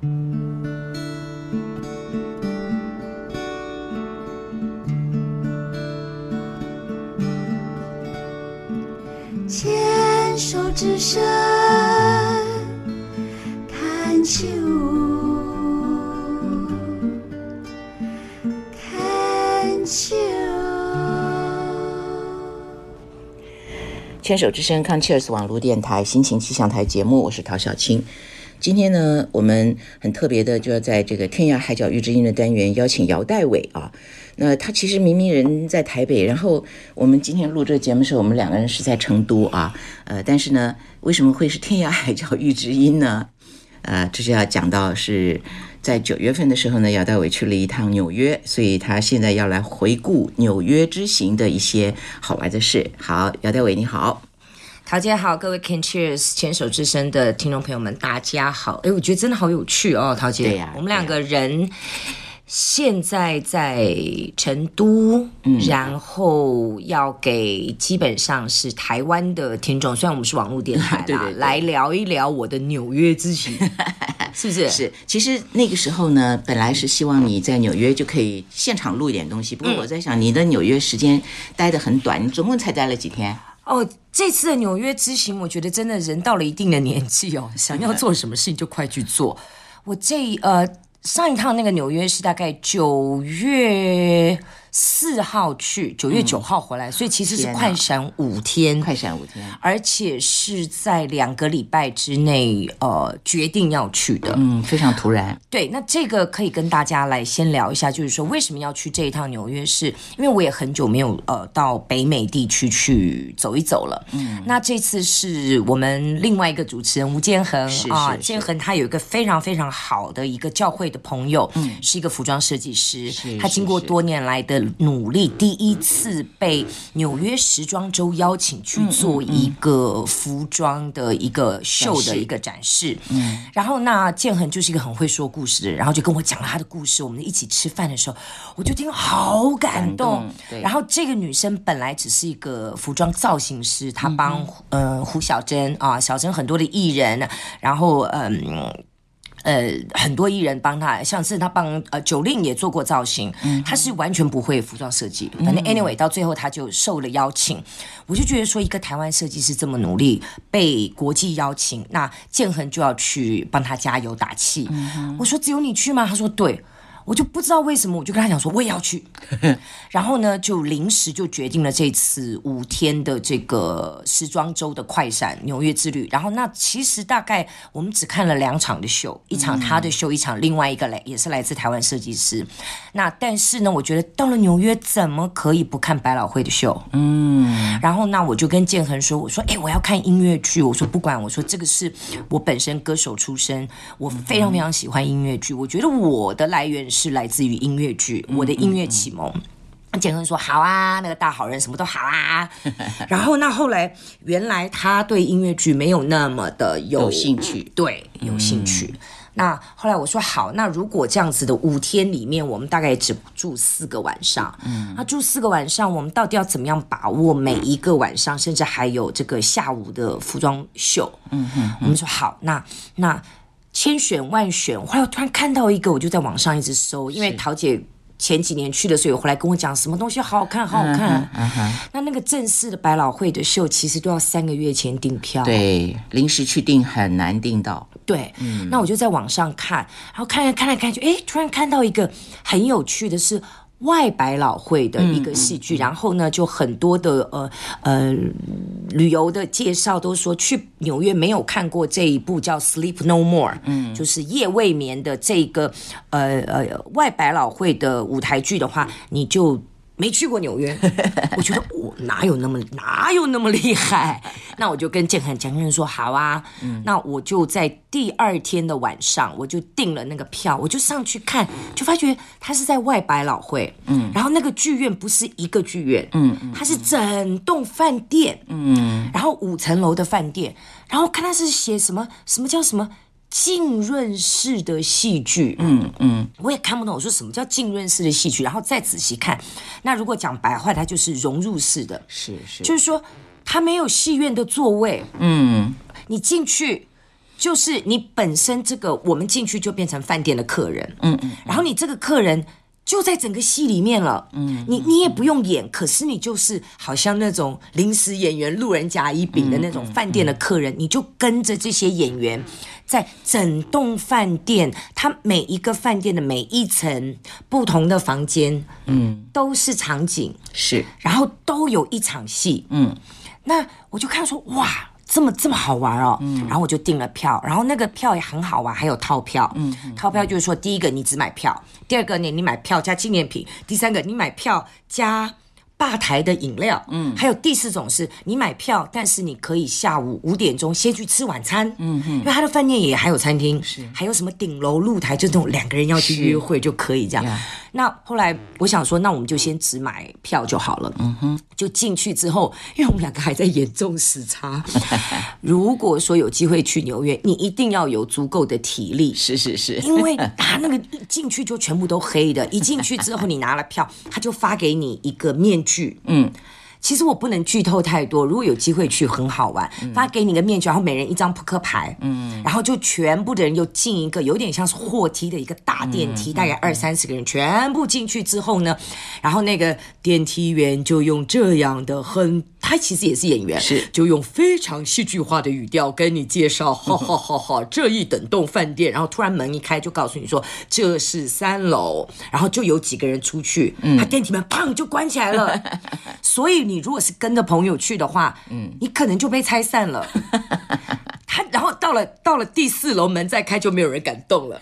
牵手之声看秋，看秋。牵手之声康 Cheers 网络电台心情气象台节目，我是陶小青。今天呢，我们很特别的，就要在这个天涯海角遇知音的单元邀请姚代伟啊。那他其实明明人在台北，然后我们今天录这个节目时候，我们两个人是在成都啊。呃，但是呢，为什么会是天涯海角遇知音呢？呃，这就要讲到是在九月份的时候呢，姚代伟去了一趟纽约，所以他现在要来回顾纽约之行的一些好玩的事。好，姚代伟你好。陶姐好，各位 Can Cheers 牵手之声的听众朋友们，大家好。哎，我觉得真的好有趣哦，陶姐。对呀我们两个人现在在成都，嗯然后要给基本上是台湾的听众，虽然我们是网络电台啦，对对对来聊一聊我的纽约之行，是不是？是，其实那个时候呢，本来是希望你在纽约就可以现场录一点东西。不过我在想，你的纽约时间待得很短，你总共才待了几天？哦，这次的纽约之行，我觉得真的人到了一定的年纪哦，想要做什么事情就快去做。我这呃上一趟那个纽约是大概九月四号去，九月九号回来，所以其实是快闪五天，快闪五天。而且是在两个礼拜之内呃决定要去的。嗯，非常突然。对，那这个可以跟大家来先聊一下，就是说为什么要去这一趟纽约是？因为我也很久没有呃到北美地区去走一走了。嗯，那这次是我们另外一个主持人吴建衡啊，建衡他有一个非常非常好的一个教会的朋友，嗯，是一个服装设计师是，他经过多年来的努力，第一次被纽约时装周邀请去做一个服装的一个秀的一个展示。嗯，然后那建恒就是一个很会说故事的人，然后就跟我讲了他的故事。我们一起吃饭的时候，我就听好感感动动。对然后这个女生本来只是一个服装造型师，她帮呃胡小珍啊，小珍很多的艺人，然后嗯。呃，很多艺人帮他，像是他帮呃九令也做过造型，他是完全不会服装设计。反正 anyway 到最后他就受了邀请，我就觉得说一个台湾设计师这么努力，被国际邀请，那建恒就要去帮他加油打气。我说只有你去吗？他说对。我就不知道为什么，我就跟他讲说我也要去，然后呢，就临时就决定了这次五天的这个时装周的快闪纽约之旅。然后那其实大概我们只看了两场的秀，一场他的秀，一场另外一个来也是来自台湾设计师。那但是呢，我觉得到了纽约怎么可以不看百老汇的秀？嗯，然后那我就跟建恒说，我说哎，我要看音乐剧，我说不管，我说这个是我本身歌手出身，我非常非常喜欢音乐剧，我觉得我的来源是来自于音乐剧，我的音乐启蒙。简恒说：“好啊，那个大好人什么都好啊。”然后那后来，原来他对音乐剧没有那么的有有兴趣对，有兴趣。那后来我说好，那如果这样子的五天里面，我们大概只住四个晚上，嗯，那住四个晚上，我们到底要怎么样把握每一个晚上，甚至还有这个下午的服装秀？嗯哼我们说好，那那千选万选，后来我突然看到一个，我就在网上一直搜，因为桃姐。前几年去的时候，有回来跟我讲什么东西好好看，好好看。那那个正式的百老汇的秀，其实都要三个月前订票。对，临时去订很难订到。对，那我就在网上看，然后看来看来看去，哎，突然看到一个很有趣的是。外百老汇的一个戏剧，然后呢，就很多的呃呃旅游的介绍都说去纽约没有看过这一部叫《Sleep No More》，嗯，就是夜未眠的这个呃呃外百老汇的舞台剧的话，你就。没去过纽约，我觉得我哪有那么哪有那么厉害？那我就跟建恒讲，建恒说好啊，那我就在第二天的晚上，我就订了那个票，我就上去看，就发觉他是在外百老汇，嗯，然后那个剧院不是一个剧院，嗯，它是整栋饭店，嗯，然后五层楼的饭店，然后看他是写什么什么叫什么。浸润式的戏剧，嗯嗯，我也看不懂。我说什么叫浸润式的戏剧？然后再仔细看，那如果讲白话，它就是融入式的，是是，就是说它没有戏院的座位，嗯，你进去就是你本身这个我们进去就变成饭店的客人，嗯嗯，然后你这个客人。就在整个戏里面了，嗯，你你也不用演，可是你就是好像那种临时演员、路人甲乙丙的那种饭店的客人，你就跟着这些演员，在整栋饭店，它每一个饭店的每一层不同的房间，嗯，都是场景，是，然后都有一场戏，嗯，那我就看说哇。这么这么好玩哦，然后我就订了票，然后那个票也很好玩，还有套票。套票就是说，第一个你只买票，第二个你你买票加纪念品，第三个你买票加。吧台的饮料，嗯，还有第四种是你买票，但是你可以下午五点钟先去吃晚餐，嗯哼，因为他的饭店也还有餐厅，是，还有什么顶楼露台，就这种两个人要去约会就可以这样。那后来我想说，那我们就先只买票就好了，嗯哼，就进去之后，因为我们两个还在严重时差，如果说有机会去纽约，你一定要有足够的体力，是是是，因为他那个进去就全部都黑的，一进去之后你拿了票，他就发给你一个面。剧，嗯。其实我不能剧透太多，如果有机会去很好玩。发给你个面具，然后每人一张扑克牌，嗯，然后就全部的人又进一个有点像是货梯的一个大电梯，大概二三十个人全部进去之后呢，然后那个电梯员就用这样的很，他其实也是演员，是就用非常戏剧化的语调跟你介绍，哈哈哈哈，这一等栋饭店，然后突然门一开就告诉你说这是三楼，然后就有几个人出去，嗯，他电梯门砰就关起来了，所以。你如果是跟着朋友去的话，嗯，你可能就被拆散了。他然后到了到了第四楼门再开就没有人敢动了，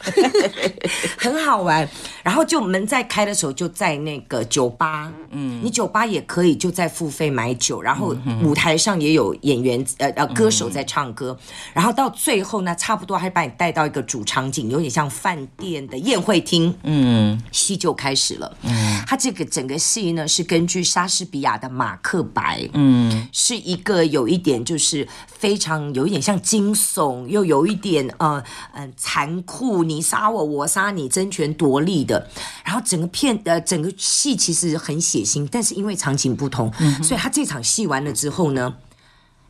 很好玩。然后就门再开的时候就在那个酒吧，嗯，你酒吧也可以就在付费买酒，然后舞台上也有演员呃呃歌手在唱歌。然后到最后呢，差不多还把你带到一个主场景，有点像饭店的宴会厅，嗯，戏就开始了。嗯，他这个整个戏呢是根据莎士比亚的《马克白》，嗯，是一个有一点就是非常有一点像。惊悚又有一点呃嗯残酷，你杀我我杀你争权夺利的，然后整个片呃整个戏其实很血腥，但是因为场景不同，所以他这场戏完了之后呢，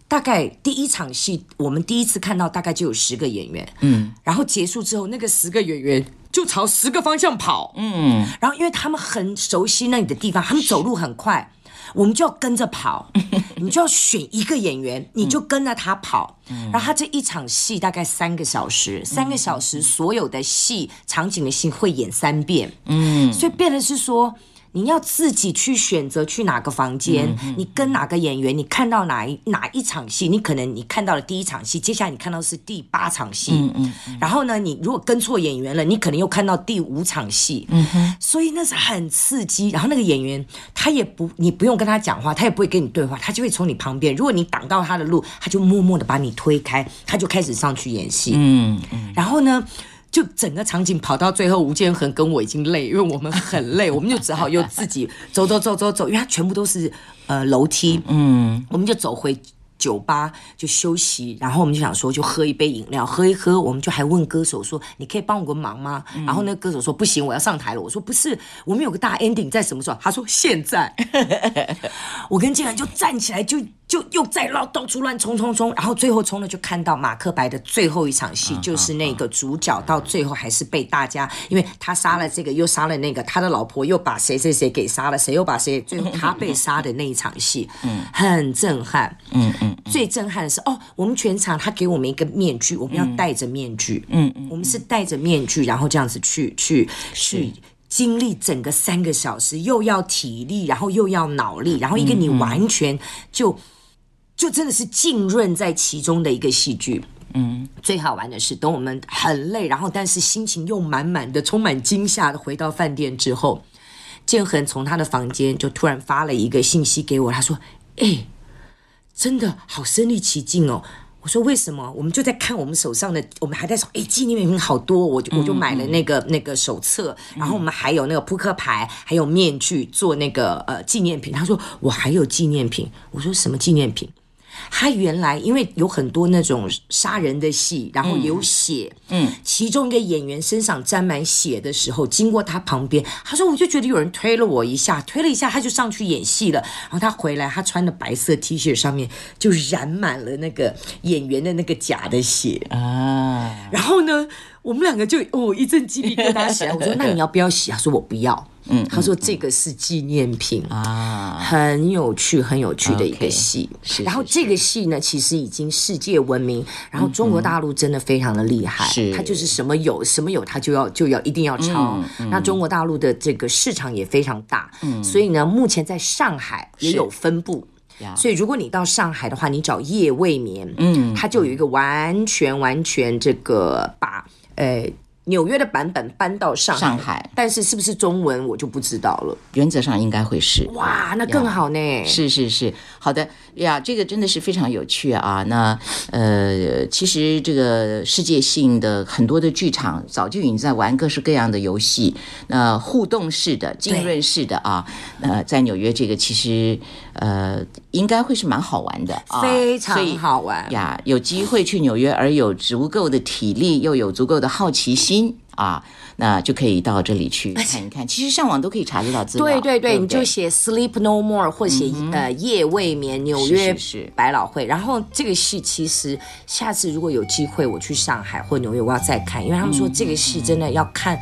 大概第一场戏我们第一次看到大概就有十个演员，嗯，然后结束之后那个十个演员就朝十个方向跑，嗯，然后因为他们很熟悉那里的地方，他们走路很快。我们就要跟着跑，你就要选一个演员，你就跟着他跑。然后他这一场戏大概三个小时，三个小时所有的戏场景的戏会演三遍。嗯，所以变的是说。你要自己去选择去哪个房间，你跟哪个演员，你看到哪一哪一场戏，你可能你看到了第一场戏，接下来你看到是第八场戏，嗯嗯，然后呢，你如果跟错演员了，你可能又看到第五场戏，嗯哼，所以那是很刺激。然后那个演员他也不，你不用跟他讲话，他也不会跟你对话，他就会从你旁边，如果你挡到他的路，他就默默的把你推开，他就开始上去演戏，嗯嗯，然后呢？就整个场景跑到最后，吴建衡跟我已经累，因为我们很累，我们就只好又自己走走走走走，因为它全部都是呃楼梯，嗯，我们就走回酒吧就休息，然后我们就想说就喝一杯饮料，喝一喝，我们就还问歌手说你可以帮我个忙吗？然后那个歌手说不行，我要上台了。我说不是，我们有个大 ending 在什么时候？他说现在。我跟建衡就站起来就。就又在绕到处乱冲冲冲，然后最后冲了就看到马克白的最后一场戏，就是那个主角到最后还是被大家，因为他杀了这个又杀了那个，他的老婆又把谁谁谁给杀了，谁又把谁，最后他被杀的那一场戏，嗯，很震撼，嗯嗯，最震撼的是哦，我们全场他给我们一个面具，我们要戴着面具，嗯嗯，我们是戴着面具，然后这样子去去去经历整个三个小时，又要体力，然后又要脑力，然后一个你完全就。就真的是浸润在其中的一个戏剧，嗯，最好玩的是，等我们很累，然后但是心情又满满的、充满惊吓的回到饭店之后，建恒从他的房间就突然发了一个信息给我，他说：“哎，真的好身临其境哦。”我说：“为什么？”我们就在看我们手上的，我们还在说：“哎，纪念品好多。”我就我就买了那个那个手册，然后我们还有那个扑克牌，还有面具做那个呃纪念品。他说：“我还有纪念品。”我说：“什么纪念品？”他原来因为有很多那种杀人的戏，然后有血，嗯，其中一个演员身上沾满血的时候，经过他旁边，他说我就觉得有人推了我一下，推了一下他就上去演戏了。然后他回来，他穿的白色 T 恤上面就染满了那个演员的那个假的血。啊，然后呢，我们两个就哦一阵鸡皮疙瘩起来。我说那你要不要洗？他说我不要。嗯，他说这个是纪念品啊，很有趣，很有趣的一个戏。然后这个戏呢，其实已经世界闻名。然后中国大陆真的非常的厉害，是它就是什么有什么有，它就要就要一定要抄。那中国大陆的这个市场也非常大，嗯所以呢，目前在上海也有分布。呀所以，如果你到上海的话，你找夜未眠，嗯，它就有一个完全完全这个把诶、纽约的版本搬到上海，上海但是是不是中文我就不知道了。原则上应该会是。哇，那更好呢。是是是，好的呀，这个真的是非常有趣啊。那呃，其实这个世界性的很多的剧场早就已经在玩各式各样的游戏，那互动式的、浸润式的啊，呃，在纽约这个其实呃应该会是蛮好玩的啊，非常好玩。呀，有机会去纽约，而有足够的体力，又有足够的好奇心音。啊，那就可以到这里去看一看。其实上网都可以查得到资料，对对对，不你就写 Sleep No More 或写、呃夜未眠纽约是是是百老汇。然后这个戏其实下次如果有机会我去上海或纽约，我要再看，因为他们说这个戏真的要看。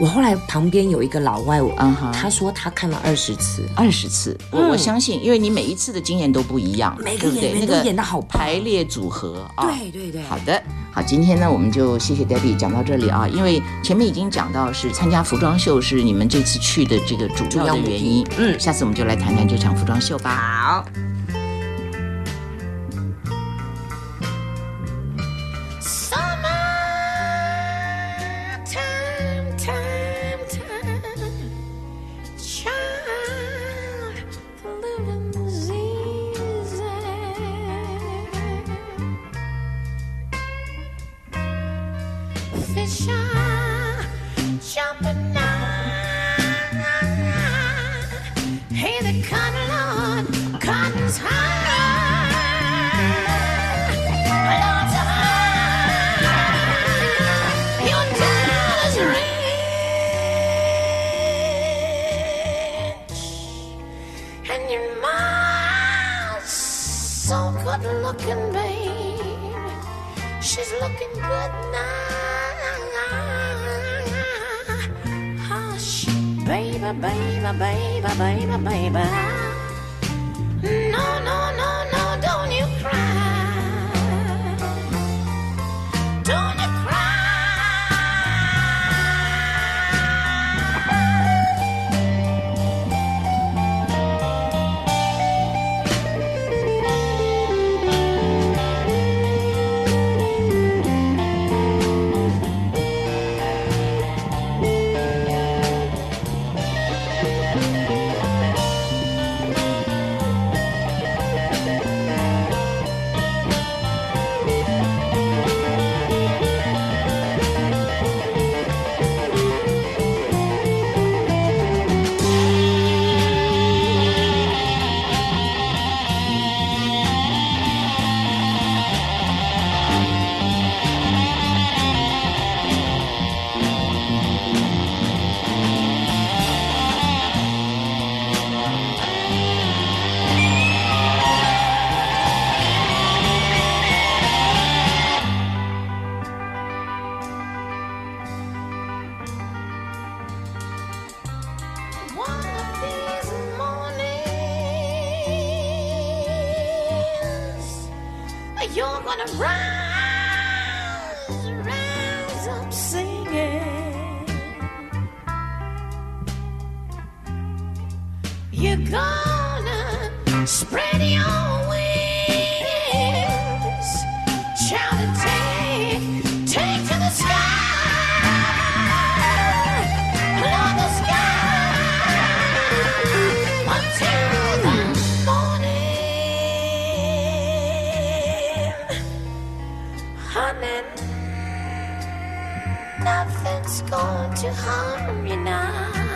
我后来旁边有一个老外，我嗯哼他说他看了二十次。二十次，我、我相信，因为你每一次的经验都不一样，嗯每个？演员都演的好排列组合啊。对对对，好的，好，今天呢，我们就谢谢 Debbie 讲到这里啊，因为前面已经讲到是参加服装秀是你们这次去的这个主要的原因，嗯下次我们就来谈谈这场服装秀吧。好。bye bye bye bye. You're gonna spread your wings, shout and take, take to the sky. The sky the morning, honey. Nothing's going to harm you now.